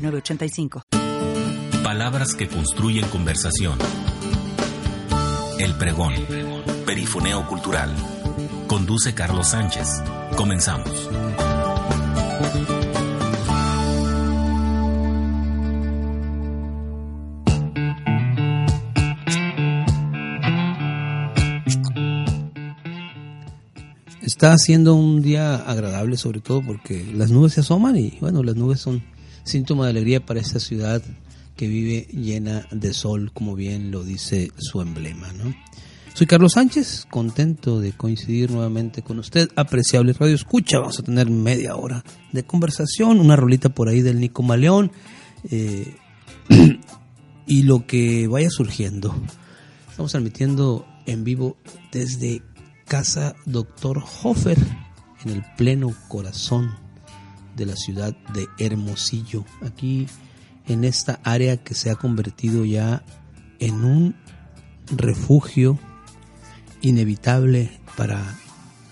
906985. Palabras que construyen conversación. El pregón. Perifoneo cultural. Conduce Carlos Sánchez. Comenzamos. Está siendo un día agradable, sobre todo porque las nubes se asoman y, bueno, las nubes son síntoma de alegría para esta ciudad que vive llena de sol, como bien lo dice su emblema. Soy Carlos Sánchez, contento de coincidir nuevamente con usted, apreciable radio escucha. Vamos a tener media hora de conversación, una rolita por ahí del Nico Maleón eh, y lo que vaya surgiendo. Estamos transmitiendo en vivo desde Casa Doctor Hofer, en el pleno corazón de la ciudad de Hermosillo, aquí en esta área que se ha convertido ya en un refugio inevitable para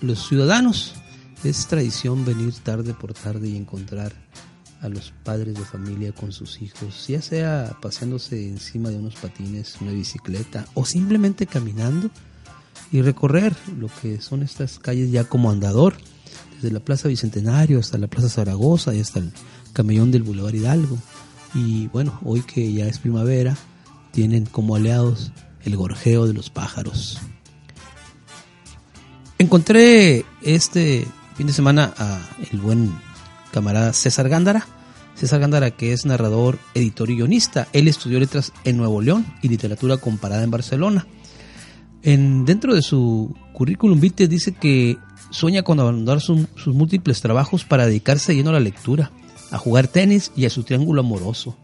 los ciudadanos. Es tradición venir tarde por tarde y encontrar a los padres de familia con sus hijos, ya sea paseándose encima de unos patines, una bicicleta o simplemente caminando y recorrer lo que son estas calles ya como andador, desde la Plaza Bicentenario hasta la Plaza Zaragoza y hasta el camellón del Boulevard Hidalgo. Y bueno, hoy que ya es primavera, tienen como aliados el gorjeo de los pájaros. Encontré este fin de semana a el buen camarada César Gándara. César Gándara que es narrador, editor y guionista. Él estudió letras en Nuevo León y literatura comparada en Barcelona. En, dentro de su currículum vitae dice que sueña con abandonar sus múltiples trabajos para dedicarse lleno a la lectura, a jugar tenis y a su triángulo amoroso.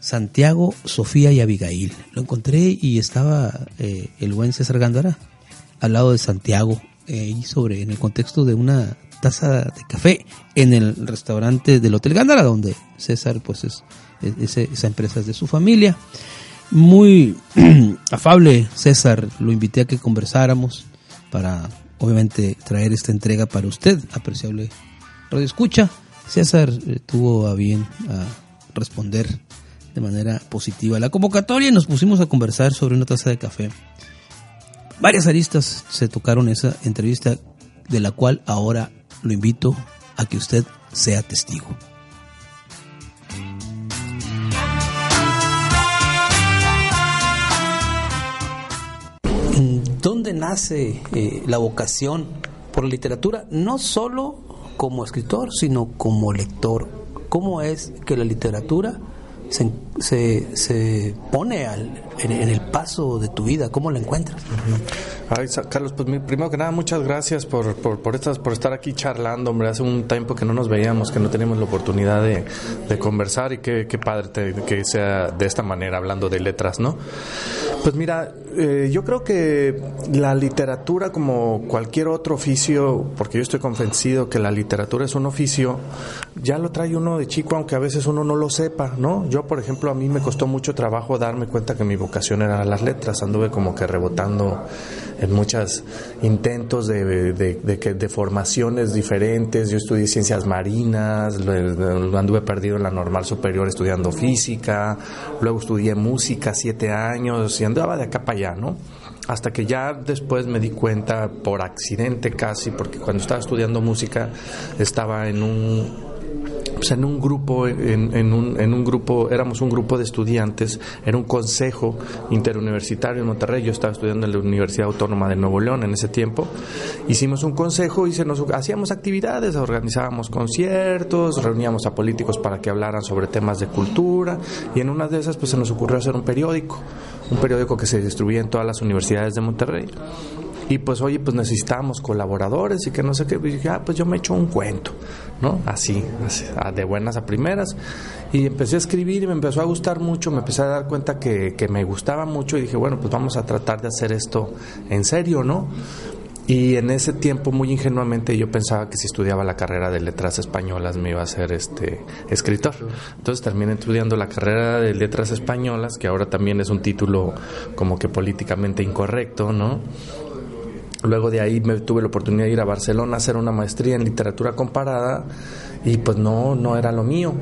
Santiago, Sofía y Abigail. Lo encontré y estaba eh, el buen César Gándara al lado de Santiago, eh, sobre, en el contexto de una taza de café en el restaurante del Hotel Gándara, donde César, pues es, es esa empresa es de su familia muy afable, César. Lo invité a que conversáramos para, obviamente, traer esta entrega para usted, apreciable Radio Escucha. César eh, tuvo a bien a responder de manera positiva a la convocatoria y nos pusimos a conversar sobre una taza de café. Varias aristas se tocaron esa entrevista, de la cual ahora lo invito a que usted sea testigo. Nace eh, la vocación por la literatura? No solo como escritor, sino como lector. ¿Cómo es que la literatura se, se, se pone al, en, el paso de tu vida? ¿Cómo la encuentras? Ay, Carlos, pues primero que nada, muchas gracias por, por, por, estas, por estar aquí charlando, hombre. Hace un tiempo que no nos veíamos, que no teníamos la oportunidad de, de conversar y qué, qué padre te, que sea de esta manera, hablando de letras, ¿no? Pues mira, eh, yo creo que la literatura, como cualquier otro oficio, porque yo estoy convencido que la literatura es un oficio, ya lo trae uno de chico, aunque a veces uno no lo sepa, ¿no? Yo, por ejemplo, a mí me costó mucho trabajo darme cuenta que mi vocación era las letras, anduve como que rebotando en muchos intentos de, de, de, de, formaciones diferentes. Yo estudié ciencias marinas, anduve perdido en la normal superior estudiando física, luego estudié música siete años y andaba de acá para allá, ¿no? Hasta que ya después me di cuenta, por accidente casi, porque cuando estaba estudiando música estaba en un en un grupo, en, un, en, un, grupo, éramos un grupo de estudiantes, era un consejo interuniversitario en Monterrey, yo estaba estudiando en la Universidad Autónoma de Nuevo León en ese tiempo, hicimos un consejo y se nos hacíamos actividades, organizábamos conciertos, reuníamos a políticos para que hablaran sobre temas de cultura y en una de esas pues se nos ocurrió hacer un periódico, un periódico que se distribuía en todas las universidades de Monterrey Y pues, oye, pues necesitamos colaboradores y que no sé qué. Y dije, ah, pues yo me echo un cuento, ¿no? Así, así, de buenas a primeras. Y empecé a escribir y me empezó a gustar mucho, me empecé a dar cuenta que, que me gustaba mucho y dije, bueno, pues vamos a tratar de hacer esto en serio, ¿no? Y en ese tiempo, muy ingenuamente, yo pensaba que si estudiaba la carrera de letras españolas me iba a ser este escritor. Entonces terminé estudiando la carrera de letras españolas, que ahora también es un título como que políticamente incorrecto, ¿no? Luego de ahí me tuve la oportunidad de ir a Barcelona a hacer una maestría en literatura comparada y pues no, no era lo mío.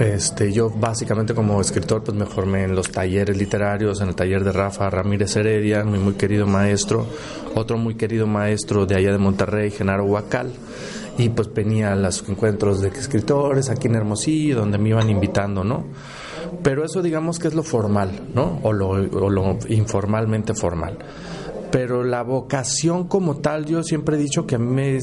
Este, yo básicamente como escritor pues me formé en los talleres literarios, en el taller de Rafa Ramírez Heredia, mi muy querido maestro, otro muy querido maestro de allá de Monterrey, Genaro Huacal, y pues venía a los encuentros de escritores aquí en Hermosillo, donde me iban invitando, ¿no? Pero eso digamos que es lo formal, ¿no? O lo, o lo informalmente formal pero la vocación como tal, yo siempre he dicho que a mí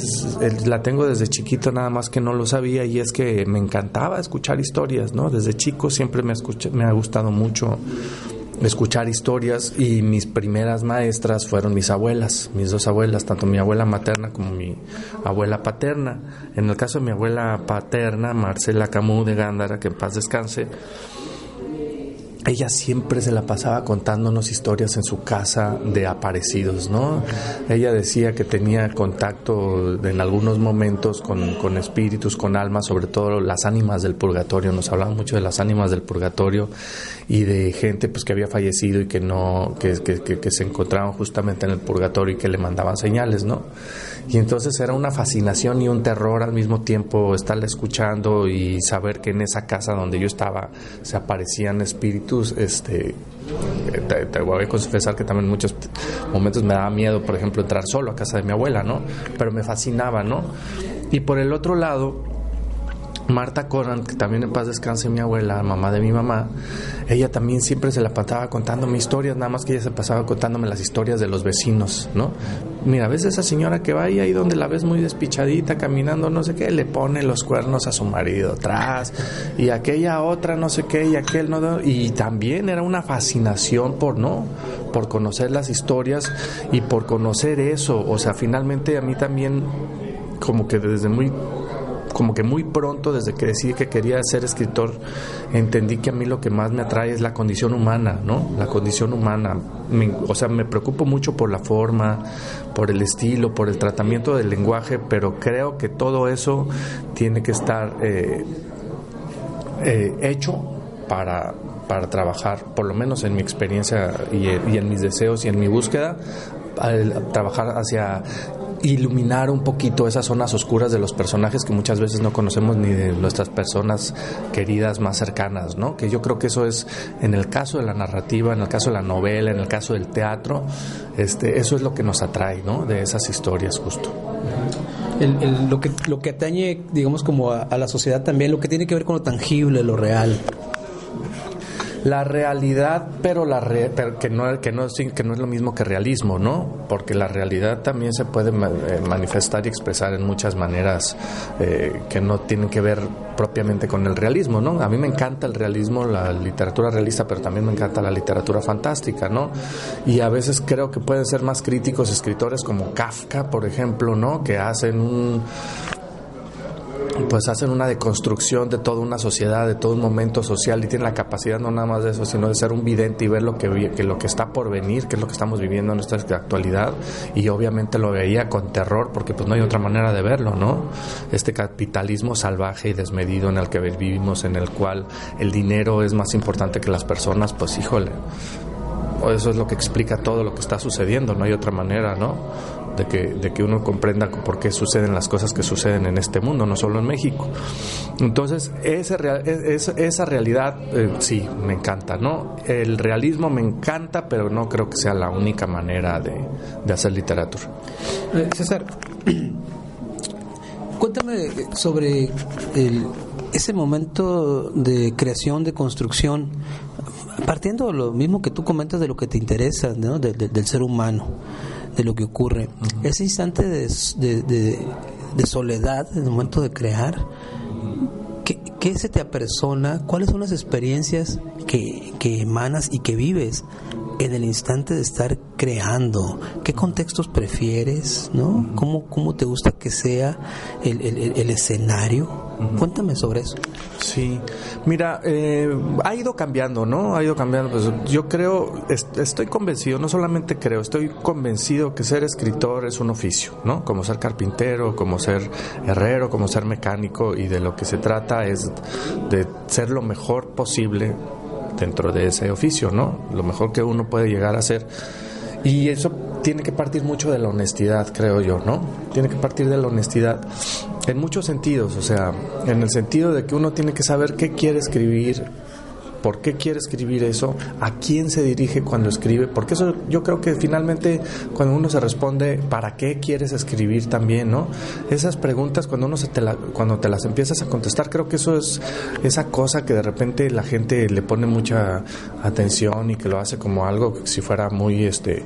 la tengo desde chiquito, nada más que no lo sabía, y es que me encantaba escuchar historias, ¿no? Desde chico siempre me, me ha gustado mucho escuchar historias y mis primeras maestras fueron mis abuelas, mis dos abuelas, tanto mi abuela materna como mi abuela paterna. En el caso de mi abuela paterna, Marcela Camus de Gándara, que en paz descanse, ella siempre se la pasaba contándonos historias en su casa de aparecidos, ¿no? Ella decía que tenía contacto en algunos momentos con, con, espíritus, con almas, sobre todo las ánimas del purgatorio. Nos hablaba mucho de las ánimas del purgatorio y de gente pues que había fallecido y que no, que, que, que se encontraban justamente en el purgatorio y que le mandaban señales, ¿no? Y entonces era una fascinación y un terror al mismo tiempo estarla escuchando y saber que en esa casa donde yo estaba se aparecían espíritus, este te, voy a confesar que también en muchos momentos me daba miedo, por ejemplo, entrar solo a casa de mi abuela, ¿no? Pero me fascinaba, ¿no? Y por el otro lado, Marta Coran, que también en paz descanse mi abuela, mamá de mi mamá, ella también siempre se la pasaba contándome historias, nada más que ella se pasaba contándome las historias de los vecinos, ¿no? Mira, ves esa señora que va ahí, ahí donde la ves muy despichadita, caminando, no sé qué, le pone los cuernos a su marido atrás, y aquella otra, no sé qué, y aquel no, y también era una fascinación por, ¿no? Por conocer las historias y por conocer eso, o sea, finalmente a mí también, como que desde muy como que muy pronto, desde que decidí que quería ser escritor, entendí que a mí lo que más me atrae es la condición humana, ¿no? La condición humana. o sea, me preocupo mucho por la forma, por el estilo, por el tratamiento del lenguaje, pero creo que todo eso tiene que estar eh, eh, hecho para, para trabajar, por lo menos en mi experiencia y, y en mis deseos y en mi búsqueda, al trabajar hacia iluminar un poquito esas zonas oscuras de los personajes que muchas veces no conocemos ni de nuestras personas queridas más cercanas, ¿no? Que yo creo que eso es en el caso de la narrativa, en el caso de la novela, en el caso del teatro, este, eso es lo que nos atrae, ¿no? De esas historias justo. lo que lo que atañe, digamos, como a, a la sociedad también, lo que tiene que ver con lo tangible, lo real la realidad, pero la que no que no que no es lo mismo que realismo, ¿no? Porque la realidad también se puede eh, manifestar y expresar en muchas maneras eh, que no tienen que ver propiamente con el realismo, ¿no? A mí me encanta el realismo, la literatura realista, pero también me encanta la literatura fantástica, ¿no? Y a veces creo que pueden ser más críticos escritores como Kafka, por ejemplo, ¿no? Que hacen un pues hacen una deconstrucción de toda una sociedad, de todo un momento social y tienen la capacidad no nada más de eso, sino de ser un vidente y ver lo que, lo que está por venir, que es lo que estamos viviendo en nuestra actualidad y obviamente lo veía con terror porque pues no hay otra manera de verlo, ¿no? Este capitalismo salvaje y desmedido en el que vivimos, en el cual el dinero es más importante que las personas, pues híjole, eso es lo que explica todo lo que está sucediendo, no hay otra manera, ¿no? de que, de que uno comprenda por qué suceden las cosas que suceden en este mundo, no solo en México. Entonces, esa, esa realidad eh, sí, me encanta, ¿no? El realismo me encanta, pero no creo que sea la única manera de, de hacer literatura. Eh, César, cuéntame sobre el, ese momento de creación, de construcción, partiendo de lo mismo que tú comentas de lo que te interesa, ¿no? del ser humano de lo que ocurre. Ese instante de, de, de, soledad, el momento de crear, ¿qué, ¿qué se te apersona? ¿Cuáles son las experiencias que, que emanas y que vives en el instante de estar creando? ¿Qué contextos prefieres? ¿no? ¿Cómo, cómo te gusta que sea el, el, escenario? Cuéntame sobre eso. Sí, mira, eh, ha ido cambiando, ¿no? Ha ido cambiando. Pues yo creo, estoy convencido, no solamente creo, estoy convencido que ser escritor es un oficio, ¿no? Como ser carpintero, como ser herrero, como ser mecánico, y de lo que se trata es de ser lo mejor posible dentro de ese oficio, ¿no? Lo mejor que uno puede llegar a ser. Y eso tiene que partir mucho de la honestidad, creo yo, ¿no? Tiene que partir de la honestidad en muchos sentidos, o sea, en el sentido de que uno tiene que saber qué quiere escribir, por qué quiere escribir eso, a quién se dirige cuando escribe, porque eso yo creo que finalmente cuando uno se responde para qué quieres escribir también, ¿no? Esas preguntas cuando uno se te cuando te las empiezas a contestar, creo que eso es esa cosa que de repente la gente le pone mucha atención y que lo hace como algo si fuera muy este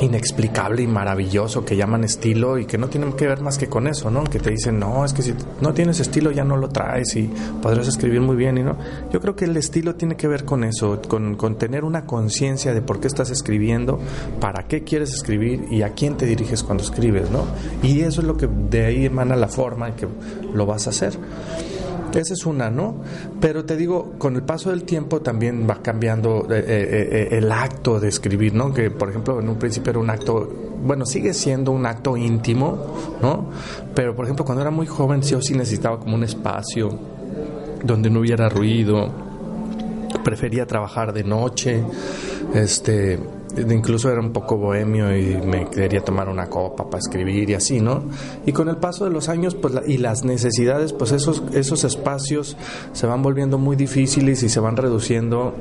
inexplicable y maravilloso que llaman estilo y que no tienen que ver más que con eso, ¿no? Que te dicen, no, es que si no tienes estilo ya no lo traes y podrás escribir muy bien y no. Yo creo que el estilo tiene que ver con eso, con, con tener una conciencia de por qué estás escribiendo, para qué quieres escribir y a quién te diriges cuando escribes, ¿no? Y eso es lo que de ahí emana la forma en que lo vas a hacer. Esa es una, ¿no? Pero te digo, con el paso del tiempo también va cambiando eh, eh, eh, el acto de escribir, ¿no? Que, por ejemplo, en un principio era un acto, bueno, sigue siendo un acto íntimo, ¿no? Pero, por ejemplo, cuando era muy joven, sí o sí necesitaba como un espacio donde no hubiera ruido. Prefería trabajar de noche, este incluso era un poco bohemio y me quería tomar una copa para escribir y así, ¿no? Y con el paso de los años pues, y las necesidades, pues esos, esos espacios se van volviendo muy difíciles y se van reduciendo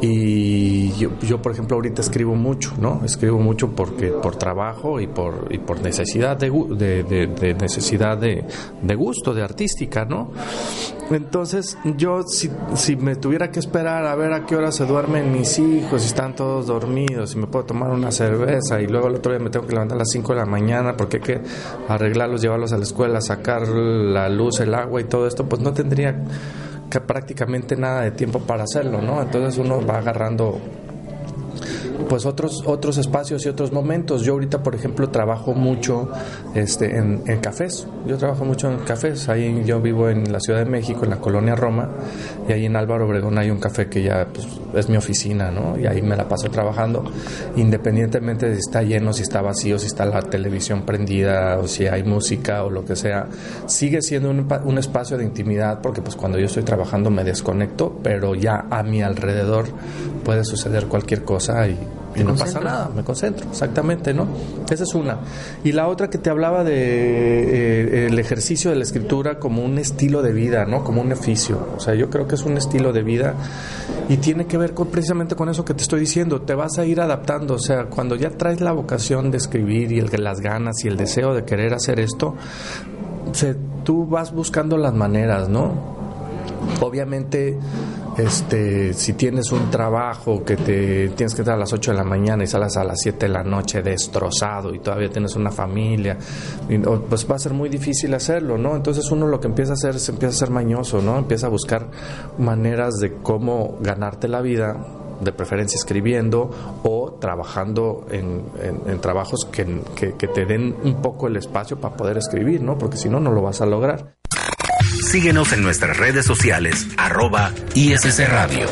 y yo, por ejemplo, ahorita escribo mucho, ¿no? Escribo mucho porque por trabajo y por, y por necesidad de, de, necesidad de, de, gusto, de artística, ¿no? Entonces, yo si, si me tuviera que esperar a ver a qué hora se duermen mis hijos, si están todos dormidos, si me puedo tomar una cerveza y luego el otro día me tengo que levantar a las 5 de la mañana porque hay que arreglarlos, llevarlos a la escuela, sacar la luz, el agua y todo esto, pues no tendría prácticamente nada de tiempo para hacerlo, ¿no? Entonces uno va agarrando pues otros otros espacios y otros momentos. Yo ahorita, por ejemplo, trabajo mucho este en, cafés. Yo trabajo mucho en cafés. Ahí yo vivo en la Ciudad de México, en la colonia Roma, y ahí en Álvaro Obregón hay un café que ya pues, es mi oficina, ¿no? Y ahí me la paso trabajando, independientemente de si está lleno, si está vacío, si está la televisión prendida o si hay música o lo que sea. Sigue siendo un, un espacio de intimidad porque pues cuando yo estoy trabajando me desconecto, pero ya a mi alrededor puede suceder cualquier cosa y y no pasa nada, me concentro, exactamente, ¿no? Esa es una. Y la otra que te hablaba de eh, el ejercicio de la escritura como un estilo de vida, ¿no? Como un oficio. O sea, yo creo que es un estilo de vida y tiene que ver con, precisamente con eso que te estoy diciendo. Te vas a ir adaptando, o sea, cuando ya traes la vocación de escribir y el, las ganas y el deseo de querer hacer esto, tú vas buscando las maneras, ¿no? Obviamente este, si tienes un trabajo que te tienes que estar a las 8 de la mañana y sales a las 7 de la noche destrozado y todavía tienes una familia, pues va a ser muy difícil hacerlo, ¿no? Entonces uno lo que empieza a hacer es empieza a ser mañoso, ¿no? Empieza a buscar maneras de cómo ganarte la vida de preferencia escribiendo o trabajando en, trabajos que, que, te den un poco el espacio para poder escribir, ¿no? Porque si no, no lo vas a lograr. Síguenos en nuestras redes sociales, arroba ISC Radio.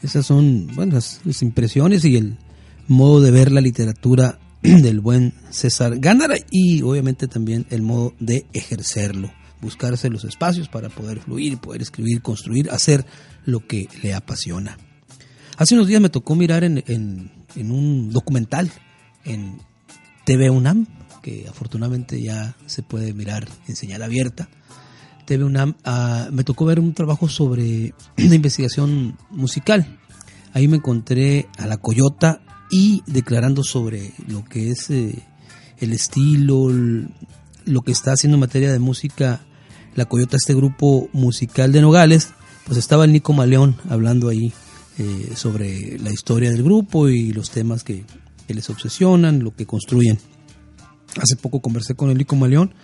Esas son bueno, las, impresiones y el modo de ver la literatura del buen César Gándara y obviamente también el modo de ejercerlo, buscarse los espacios para poder fluir, poder escribir, construir, hacer lo que le apasiona. Hace unos días me tocó mirar en, un documental en TV UNAM, que afortunadamente ya se puede mirar en señal abierta. TV UNAM, ah, me tocó ver un trabajo sobre una investigación musical. Ahí me encontré a la Coyota y declarando sobre lo que es eh, el estilo, lo que está haciendo en materia de música la Coyota, este grupo musical de Nogales, pues estaba el Nico Maleón hablando ahí eh, sobre la historia del grupo y los temas que, les obsesionan, lo que construyen. Hace poco conversé con Elico Maleón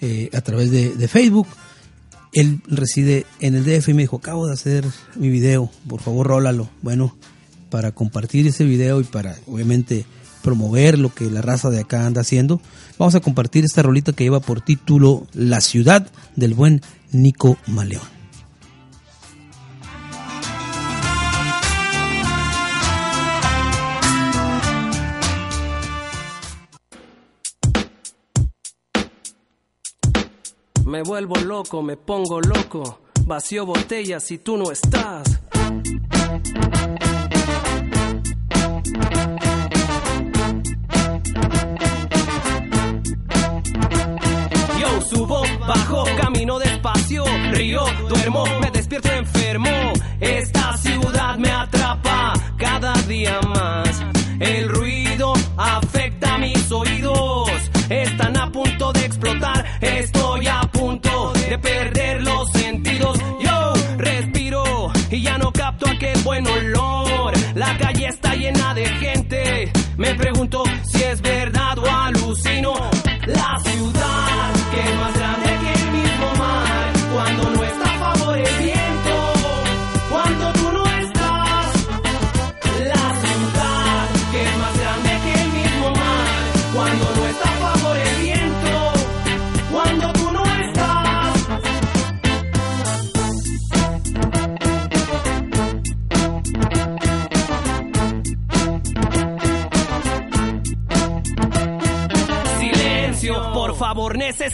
eh, a través de, Facebook. Él reside en el DF y me dijo, acabo de hacer mi video, por favor rólalo. Bueno, para compartir ese video y para obviamente promover lo que la raza de acá anda haciendo, vamos a compartir esta rolita que lleva por título La ciudad del buen Nico Maleón. Me vuelvo loco, me pongo loco. Vacío botellas si tú no estás. Yo subo, bajo, camino despacio, río, duermo, me despierto enfermo. Esta ciudad me atrapa cada día más. El ruido afecta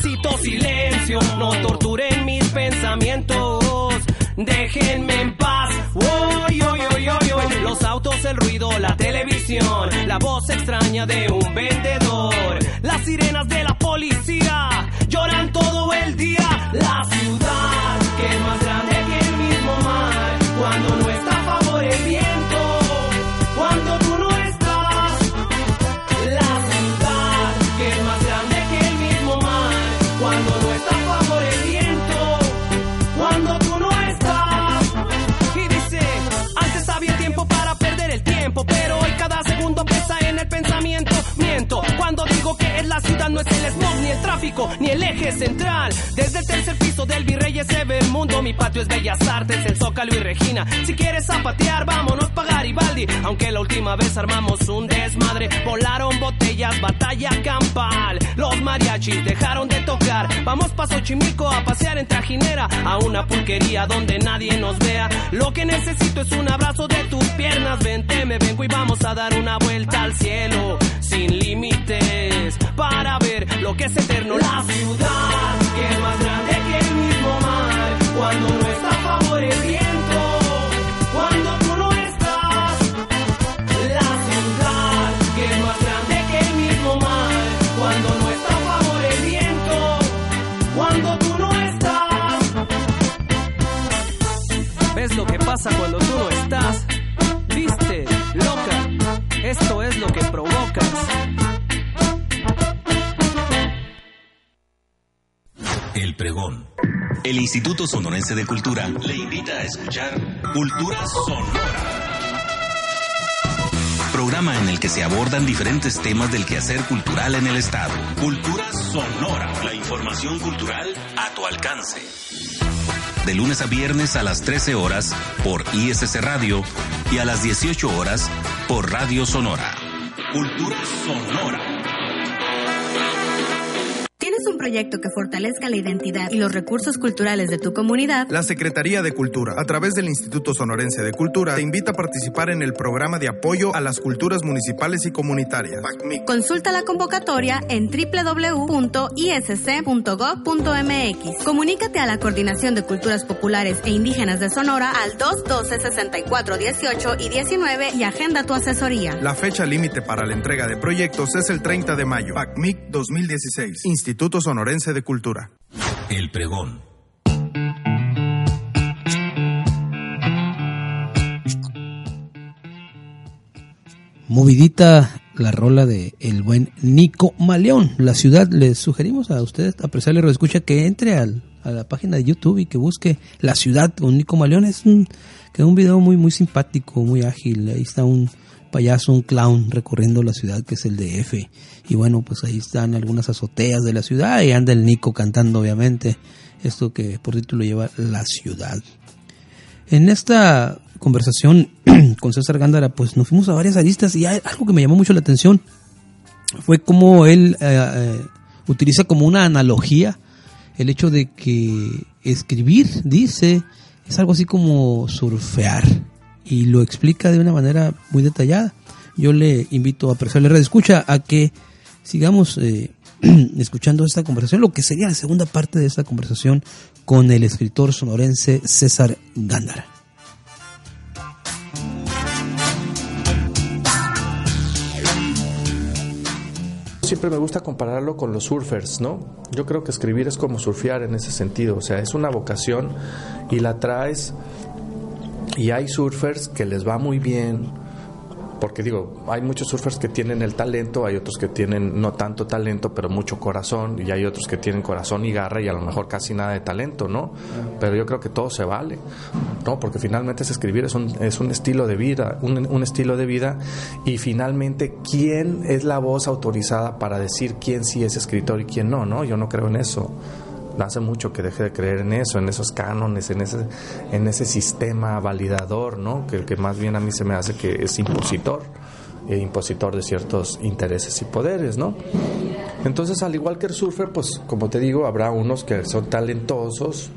necesito silencio. No torturen mis pensamientos. Déjenme en paz. Uy. Los autos, el ruido, la televisión, la voz extraña de un vendedor, las sirenas de la del Virreyes se ve el mundo. Mi patio es Bellas Artes, el Zócalo y Regina. Si quieres zapatear, vámonos pa' Garibaldi. Aunque la última vez armamos un desmadre, volaron botellas, batalla campal. Los mariachis dejaron de tocar. Vamos pa' Xochimilco a pasear en trajinera, a una pulquería donde nadie nos vea. Lo que necesito es un abrazo de tus piernas. Vente, me vengo y vamos a dar una vuelta al cielo. Sin límites, para ver lo que es eterno. La ciudad que es más grande que Cuando no está a favor el viento, cuando tú no estás. La ciudad que es más grande que el mismo mar. Cuando no está a favor el viento, cuando tú no estás. ¿Ves lo que pasa cuando tú no estás? Viste, loca, esto es lo que provocas. El pregón. El Instituto Sonorense de Cultura le invita a escuchar Cultura Sonora. Programa en el que se abordan diferentes temas del quehacer cultural en el Estado. Cultura Sonora. La información cultural a tu alcance. De lunes a viernes a las 13 horas por ISC Radio y a las 18 horas por Radio Sonora. Cultura Sonora. ¿Tienes un proyecto que fortalezca la identidad y los recursos culturales de tu comunidad? La Secretaría de Cultura, a través del Instituto Sonorense de Cultura, te invita a participar en el programa de apoyo a las culturas municipales y comunitarias. Consulta la convocatoria en www.isc.gov.mx. Comunícate a la Coordinación de Culturas Populares e Indígenas de Sonora al 212-6418 y 19 y agenda tu asesoría. La fecha límite para la entrega de proyectos es el 30 de mayo. PACMIC 2016. Instituto Sonorense de Cultura. El pregón. Movidita la rola de el buen Nico Maleón. La ciudad, les sugerimos a ustedes, apreciarle escucha que entre al, a la página de YouTube y que busque La ciudad con Nico Maleón. Es un, que un video muy, muy simpático, muy ágil. Ahí está un payaso, un clown recorriendo la ciudad que es el DF. Y bueno, pues ahí están algunas azoteas de la ciudad y anda el Nico cantando, obviamente. Esto que por título lleva La ciudad. En esta conversación con César Gándara, pues nos fuimos a varias aristas y algo que me llamó mucho la atención fue como él eh, eh, utiliza como una analogía el hecho de que escribir, dice, es algo así como surfear y lo explica de una manera muy detallada. Yo le invito a Persona Red Escucha a que sigamos eh, escuchando esta conversación, lo que sería la segunda parte de esta conversación con el escritor sonorense César Gándara. Siempre me gusta compararlo con los surfers, ¿no? Yo creo que escribir es como surfear en ese sentido, o sea, es una vocación y la traes y hay surfers que les va muy bien, porque digo, hay muchos surfers que tienen el talento, hay otros que tienen no tanto talento, pero mucho corazón, y hay otros que tienen corazón y garra y a lo mejor casi nada de talento, ¿no? Pero yo creo que todo se vale, ¿no? Porque finalmente es escribir, es un, es un estilo de vida, un, un estilo de vida, y finalmente, ¿quién es la voz autorizada para decir quién sí es escritor y quién no, ¿no? Yo no creo en eso hace mucho que deje de creer en eso, en esos cánones, en ese, en ese sistema validador, ¿no? Que, que más bien a mí se me hace que es impositor, e impositor de ciertos intereses y poderes, ¿no? Entonces, al igual que el surfer, pues como te digo, habrá unos que son talentosos,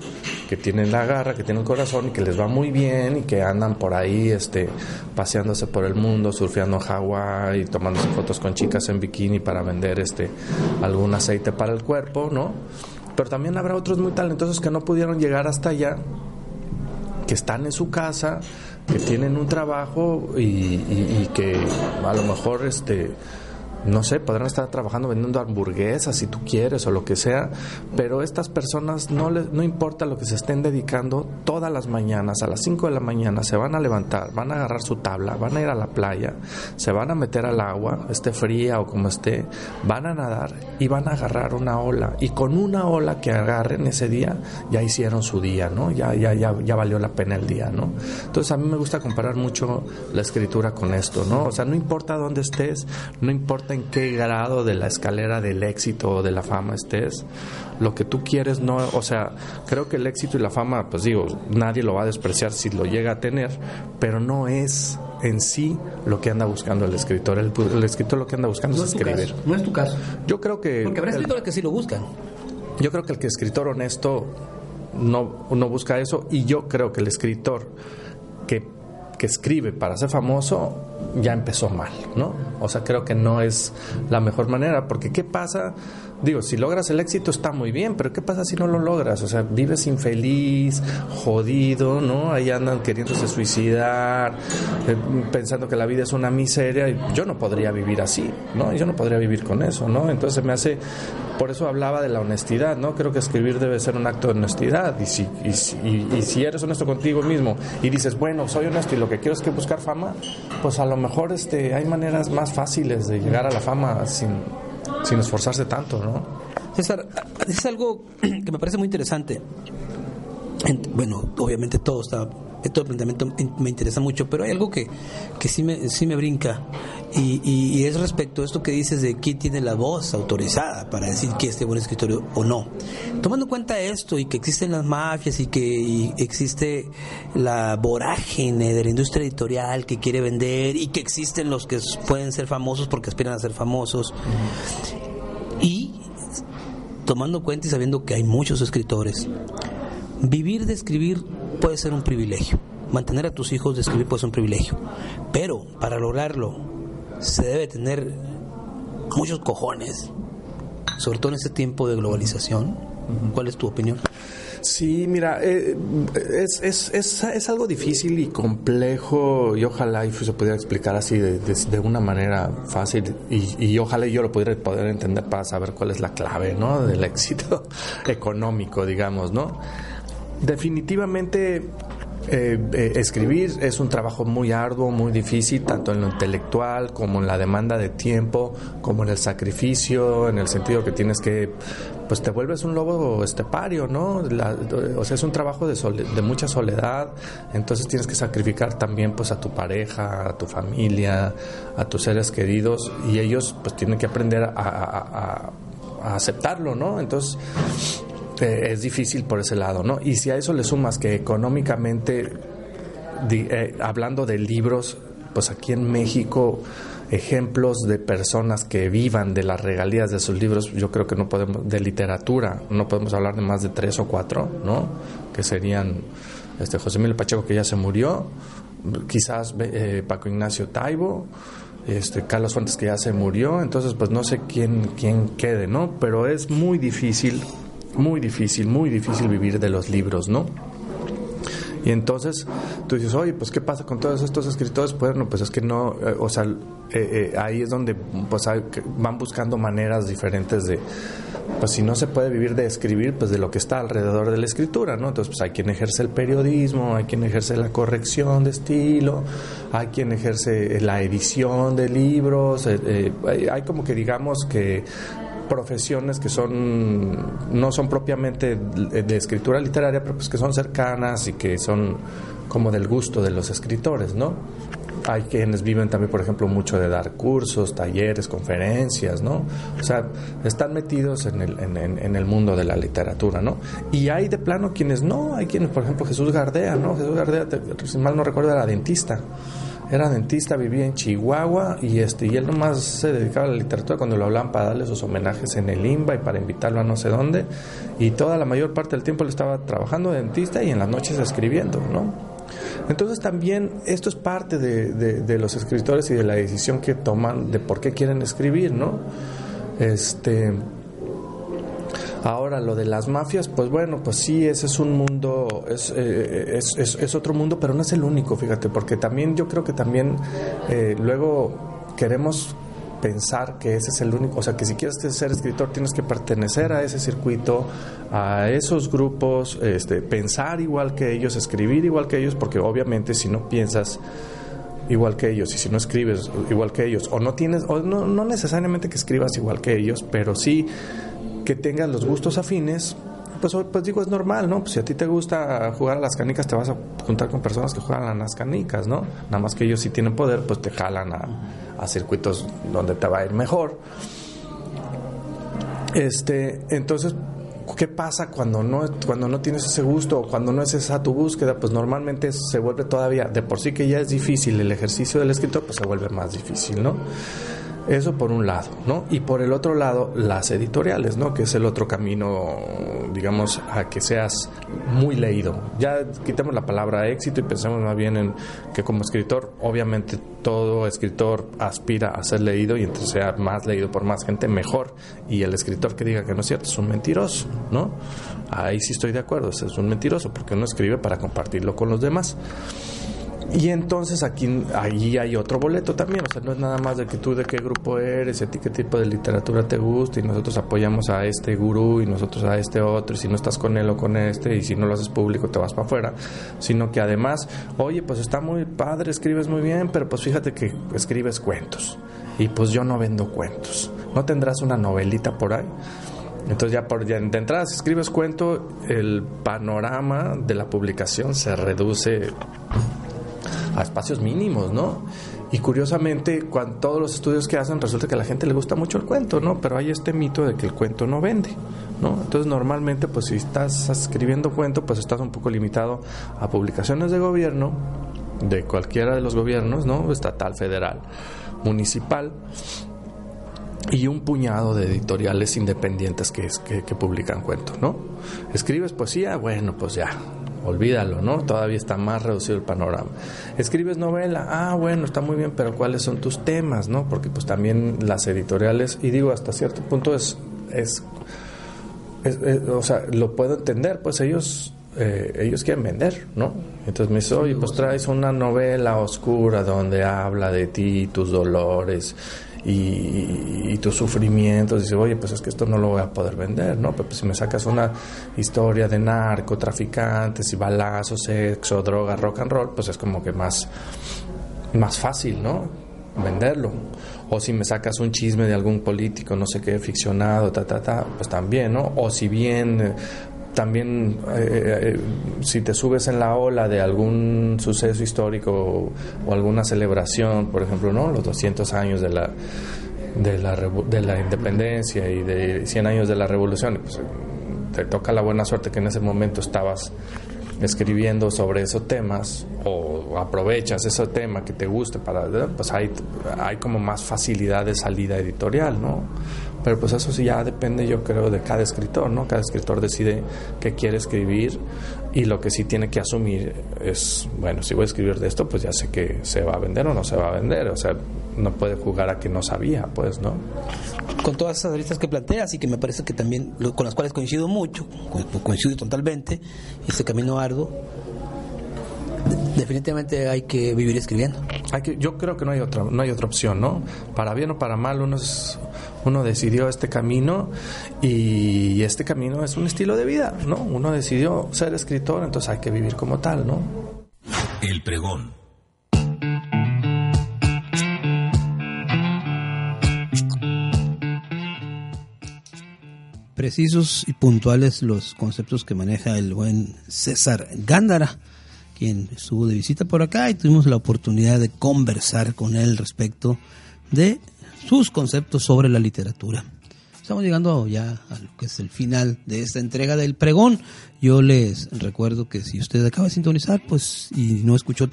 que tienen la garra, que tienen el corazón y que les va muy bien y que andan por ahí este, paseándose por el mundo, surfeando en Hawái, tomándose fotos con chicas en bikini para vender este, algún aceite para el cuerpo, ¿no? Pero también habrá otros muy talentosos que no pudieron llegar hasta allá, que están en su casa, que tienen un trabajo y, y, que a lo mejor este no sé, podrán estar trabajando vendiendo hamburguesas si tú quieres o lo que sea, pero estas personas no les, no importa lo que se estén dedicando, todas las mañanas a las 5 de la mañana se van a levantar, van a agarrar su tabla, van a ir a la playa, se van a meter al agua, esté fría o como esté, van a nadar y van a agarrar una ola y con una ola que agarren ese día ya hicieron su día, ¿no? Ya ya ya ya valió la pena el día, ¿no? Entonces a mí me gusta comparar mucho la escritura con esto, ¿no? O sea, no importa dónde estés, no importa en qué grado de la escalera del éxito o de la fama estés, lo que tú quieres no, o sea, creo que el éxito y la fama, pues digo, nadie lo va a despreciar si lo llega a tener, pero no es en sí lo que anda buscando el escritor. El, el escritor lo que anda buscando No es escribir. caso, no es tu caso. Yo creo que Porque habrá escritores que sí lo buscan. yo creo que el que escritor honesto no, no busca eso y yo creo que el escritor que, que escribe para ser famoso ya empezó mal, ¿no? O sea, creo que no es la mejor manera porque ¿qué pasa? Digo, si logras el éxito está muy bien, pero ¿qué pasa si no lo logras? O sea, vives infeliz, jodido, ¿no? Ahí andan queriéndose suicidar, eh, pensando que la vida es una miseria. y Yo no podría vivir así, ¿no? Yo no podría vivir con eso, ¿no? Entonces me hace, por eso hablaba de la honestidad, ¿no? Creo que escribir debe ser un acto de honestidad. Y si, y, y- y si eres honesto contigo mismo y dices, bueno, soy honesto y lo que quiero es que buscar fama, pues a lo mejor este, hay maneras más fáciles de llegar a la fama sin, sin esforzarse tanto, ¿no? César, es algo que me parece muy interesante. En- Bueno, obviamente todo está, todo el planteamiento me interesa mucho, pero hay algo que, que sí, me, sí me brinca y, y- y es respecto a esto que dices de quién tiene la voz autorizada para decir que este buen escritorio o no. Tomando en cuenta esto y que existen las mafias y que existe la vorágine de la industria editorial que quiere vender y que existen los que pueden ser famosos porque aspiran a ser famosos y tomando cuenta y sabiendo que hay muchos escritores, vivir de escribir puede ser un privilegio. Mantener a tus hijos de escribir puede ser un privilegio. Pero para lograrlo se debe tener muchos cojones, sobre todo en este tiempo de globalización. ¿Cuál es tu opinión? Sí, mira, eh, es, es, es, es algo difícil y complejo y ojalá y se pudiera explicar así de, de, de una manera fácil y, y ojalá yo lo pudiera poder entender para saber cuál es la clave, ¿no? Del éxito económico, digamos, ¿no? Definitivamente eh, eh, escribir es un trabajo muy arduo, muy difícil, tanto en lo intelectual como en la demanda de tiempo, como en el sacrificio, en el sentido que tienes que, pues te vuelves un lobo estepario, ¿no? o sea, es un trabajo de, mucha soledad, entonces tienes que sacrificar también pues a tu pareja, a tu familia, a tus seres queridos, y ellos pues tienen que aprender a aceptarlo, ¿no? Entonces eh, es difícil por ese lado, ¿no? Y si a eso le sumas que económicamente, eh, hablando de libros, pues aquí en México ejemplos de personas que vivan de las regalías de sus libros, yo creo que no podemos, de literatura, no podemos hablar de más de tres o cuatro, ¿no? Que serían este José Miguel Pacheco, que ya se murió, quizás eh, Paco Ignacio Taibo, este Carlos Fuentes, que ya se murió, entonces pues no sé quién, quién quede, ¿no? Pero es muy difícil muy difícil, muy difícil vivir de los libros, ¿no? Y entonces tú dices, oye, pues ¿qué pasa con todos estos escritores? Bueno, pues es que no, eh, o sea, eh, eh, ahí es donde pues van buscando maneras diferentes de, pues si no se puede vivir de escribir, pues de lo que está alrededor de la escritura, ¿no? Entonces, pues hay quien ejerce el periodismo, hay quien ejerce la corrección de estilo, hay quien ejerce la edición de libros, hay como que digamos que profesiones que son no son propiamente de escritura literaria, pero pues que son cercanas y que son como del gusto de los escritores, ¿no? Hay quienes viven también, por ejemplo, mucho de dar cursos, talleres, conferencias, ¿no? O sea, están metidos en el, en, el mundo de la literatura, ¿no? Y hay de plano quienes no, hay quienes, por ejemplo, Jesús Gardea, ¿no? Jesús Gardea, si mal no recuerdo, era dentista era dentista, vivía en Chihuahua y este y él nomás se dedicaba a la literatura cuando lo hablaban para darle sus homenajes en el IMBA y para invitarlo a no sé dónde y toda la mayor parte del tiempo él estaba trabajando de dentista y en las noches escribiendo, ¿no? Entonces también esto es parte de, de los escritores y de la decisión que toman de por qué quieren escribir, ¿no? Este Ahora, lo de las mafias, pues bueno, pues sí, ese es un mundo, eh, es, es, es, otro mundo, pero no es el único, fíjate, porque también yo creo que también eh, luego queremos pensar que ese es el único, o sea, que si quieres ser escritor tienes que pertenecer a ese circuito, a esos grupos, este, pensar igual que ellos, escribir igual que ellos, porque obviamente si no piensas igual que ellos y si no escribes igual que ellos o no tienes o no, no necesariamente que escribas igual que ellos pero sí que tengas los gustos afines, pues, pues digo, es normal, ¿no? Si a ti te gusta jugar a las canicas, te vas a juntar con personas que juegan a las canicas, ¿no? Nada más que ellos si tienen poder, pues te jalan a, a circuitos donde te va a ir mejor. Este, entonces, ¿qué pasa cuando no, cuando no tienes ese gusto o cuando no es esa tu búsqueda? Pues normalmente se vuelve todavía, de por sí que ya es difícil el ejercicio del escritor, pues se vuelve más difícil, ¿no? Eso por un lado, ¿no? Y por el otro lado, las editoriales, ¿no? Que es el otro camino, digamos, a que seas muy leído. Ya quitemos la palabra éxito y pensemos más bien en que como escritor, obviamente todo escritor aspira a ser leído y entonces sea más leído por más gente, mejor. Y el escritor que diga que no es cierto es un mentiroso, ¿no? Ahí sí estoy de acuerdo, es un mentiroso porque uno escribe para compartirlo con los demás. Y entonces aquí allí hay otro boleto también, o sea, no es nada más de que tú de qué grupo eres, a ti qué tipo de literatura te gusta y nosotros apoyamos a este gurú y nosotros a este otro y si no estás con él o con este y si no lo haces público te vas para afuera, sino que además, oye, pues está muy padre, escribes muy bien, pero pues fíjate que escribes cuentos y pues yo no vendo cuentos. ¿No tendrás una novelita por ahí? Entonces ya, por, ya de entrada, si escribes cuento, el panorama de la publicación se reduce a espacios mínimos, ¿no? Y curiosamente, cuando todos los estudios que hacen, resulta que a la gente le gusta mucho el cuento, ¿no? Pero hay este mito de que el cuento no vende, ¿no? Entonces, normalmente, pues si estás escribiendo cuento, pues estás un poco limitado a publicaciones de gobierno, de cualquiera de los gobiernos, ¿no? Estatal, federal, municipal, y un puñado de editoriales independientes que, que, que publican cuentos, ¿no? Escribes poesía, bueno, pues ya, olvídalo, ¿no? Todavía está más reducido el panorama. Escribes novela, ah, bueno, está muy bien, pero ¿cuáles son tus temas, no? Porque pues también las editoriales, y digo, hasta cierto punto es, es, o sea, lo puedo entender, pues ellos eh, ellos quieren vender, ¿no? Entonces me dice, oye, pues traes una novela oscura donde habla de ti, tus dolores y, tus sufrimientos, dices, oye, pues es que esto no lo voy a poder vender, ¿no? Pero pues si me sacas una historia de narcotraficantes y balazos, sexo, droga, rock and roll, pues es como que más, más fácil, ¿no? Venderlo. O si me sacas un chisme de algún político, no sé qué, ficcionado, ta, ta, ta, pues también, ¿no? O si bien también eh, eh, si te subes en la ola de algún suceso histórico o, alguna celebración, por ejemplo, ¿no? Los 200 años de la de la, de la independencia y de 100 años de la revolución, pues, te toca la buena suerte que en ese momento estabas escribiendo sobre esos temas o aprovechas ese tema que te guste para pues hay hay como más facilidad de salida editorial no pero pues eso sí ya depende yo creo de cada escritor, ¿no? Cada escritor decide qué quiere escribir y lo que sí tiene que asumir es, bueno, si voy a escribir de esto, pues ya sé que se va a vender o no se va a vender, o sea, no puede jugar a que no sabía, pues, ¿no? Con todas esas listas que planteas y que me parece que también con las cuales coincido mucho, coincido totalmente, este camino arduo, definitivamente hay que vivir escribiendo. Hay que, yo creo que no hay otra, no hay otra opción, ¿no? Para bien o para mal, uno es, uno decidió este camino y este camino es un estilo de vida, ¿no? Uno decidió ser escritor, entonces hay que vivir como tal, ¿no? El pregón. Precisos y puntuales los conceptos que maneja el buen César Gándara quien estuvo de visita por acá y tuvimos la oportunidad de conversar con él respecto de sus conceptos sobre la literatura. Estamos llegando ya a lo que es el final de esta entrega del pregón. Yo les recuerdo que si usted acaba de sintonizar, pues y no escuchó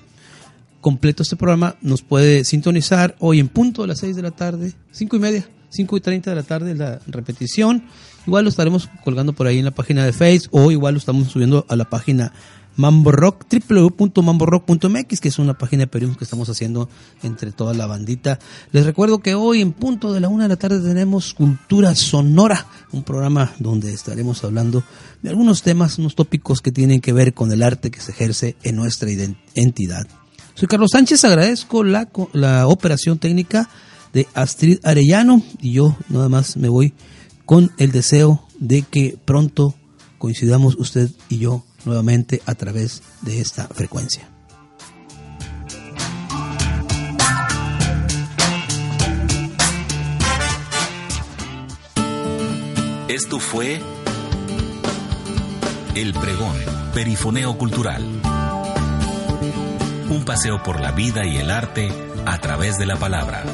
completo este programa, nos puede sintonizar hoy en punto a las 6 de la tarde, cinco y media, 5 y 30 de la tarde la repetición. Igual lo estaremos colgando por ahí en la página de Facebook o igual lo estamos subiendo a la página Mambo Rock, www.mamborock.mx, que es una página de periodismo que estamos haciendo entre toda la bandita. Les recuerdo que hoy en punto de la una de la tarde tenemos Cultura Sonora, un programa donde estaremos hablando de algunos temas, unos tópicos que tienen que ver con el arte que se ejerce en nuestra entidad. Soy Carlos Sánchez, agradezco la, la operación técnica de Astrid Arellano y yo nada más me voy con el deseo de que pronto coincidamos usted y yo nuevamente a través de esta frecuencia. Esto fue El Pregón, Perifoneo Cultural. Un paseo por la vida y el arte a través de la palabra.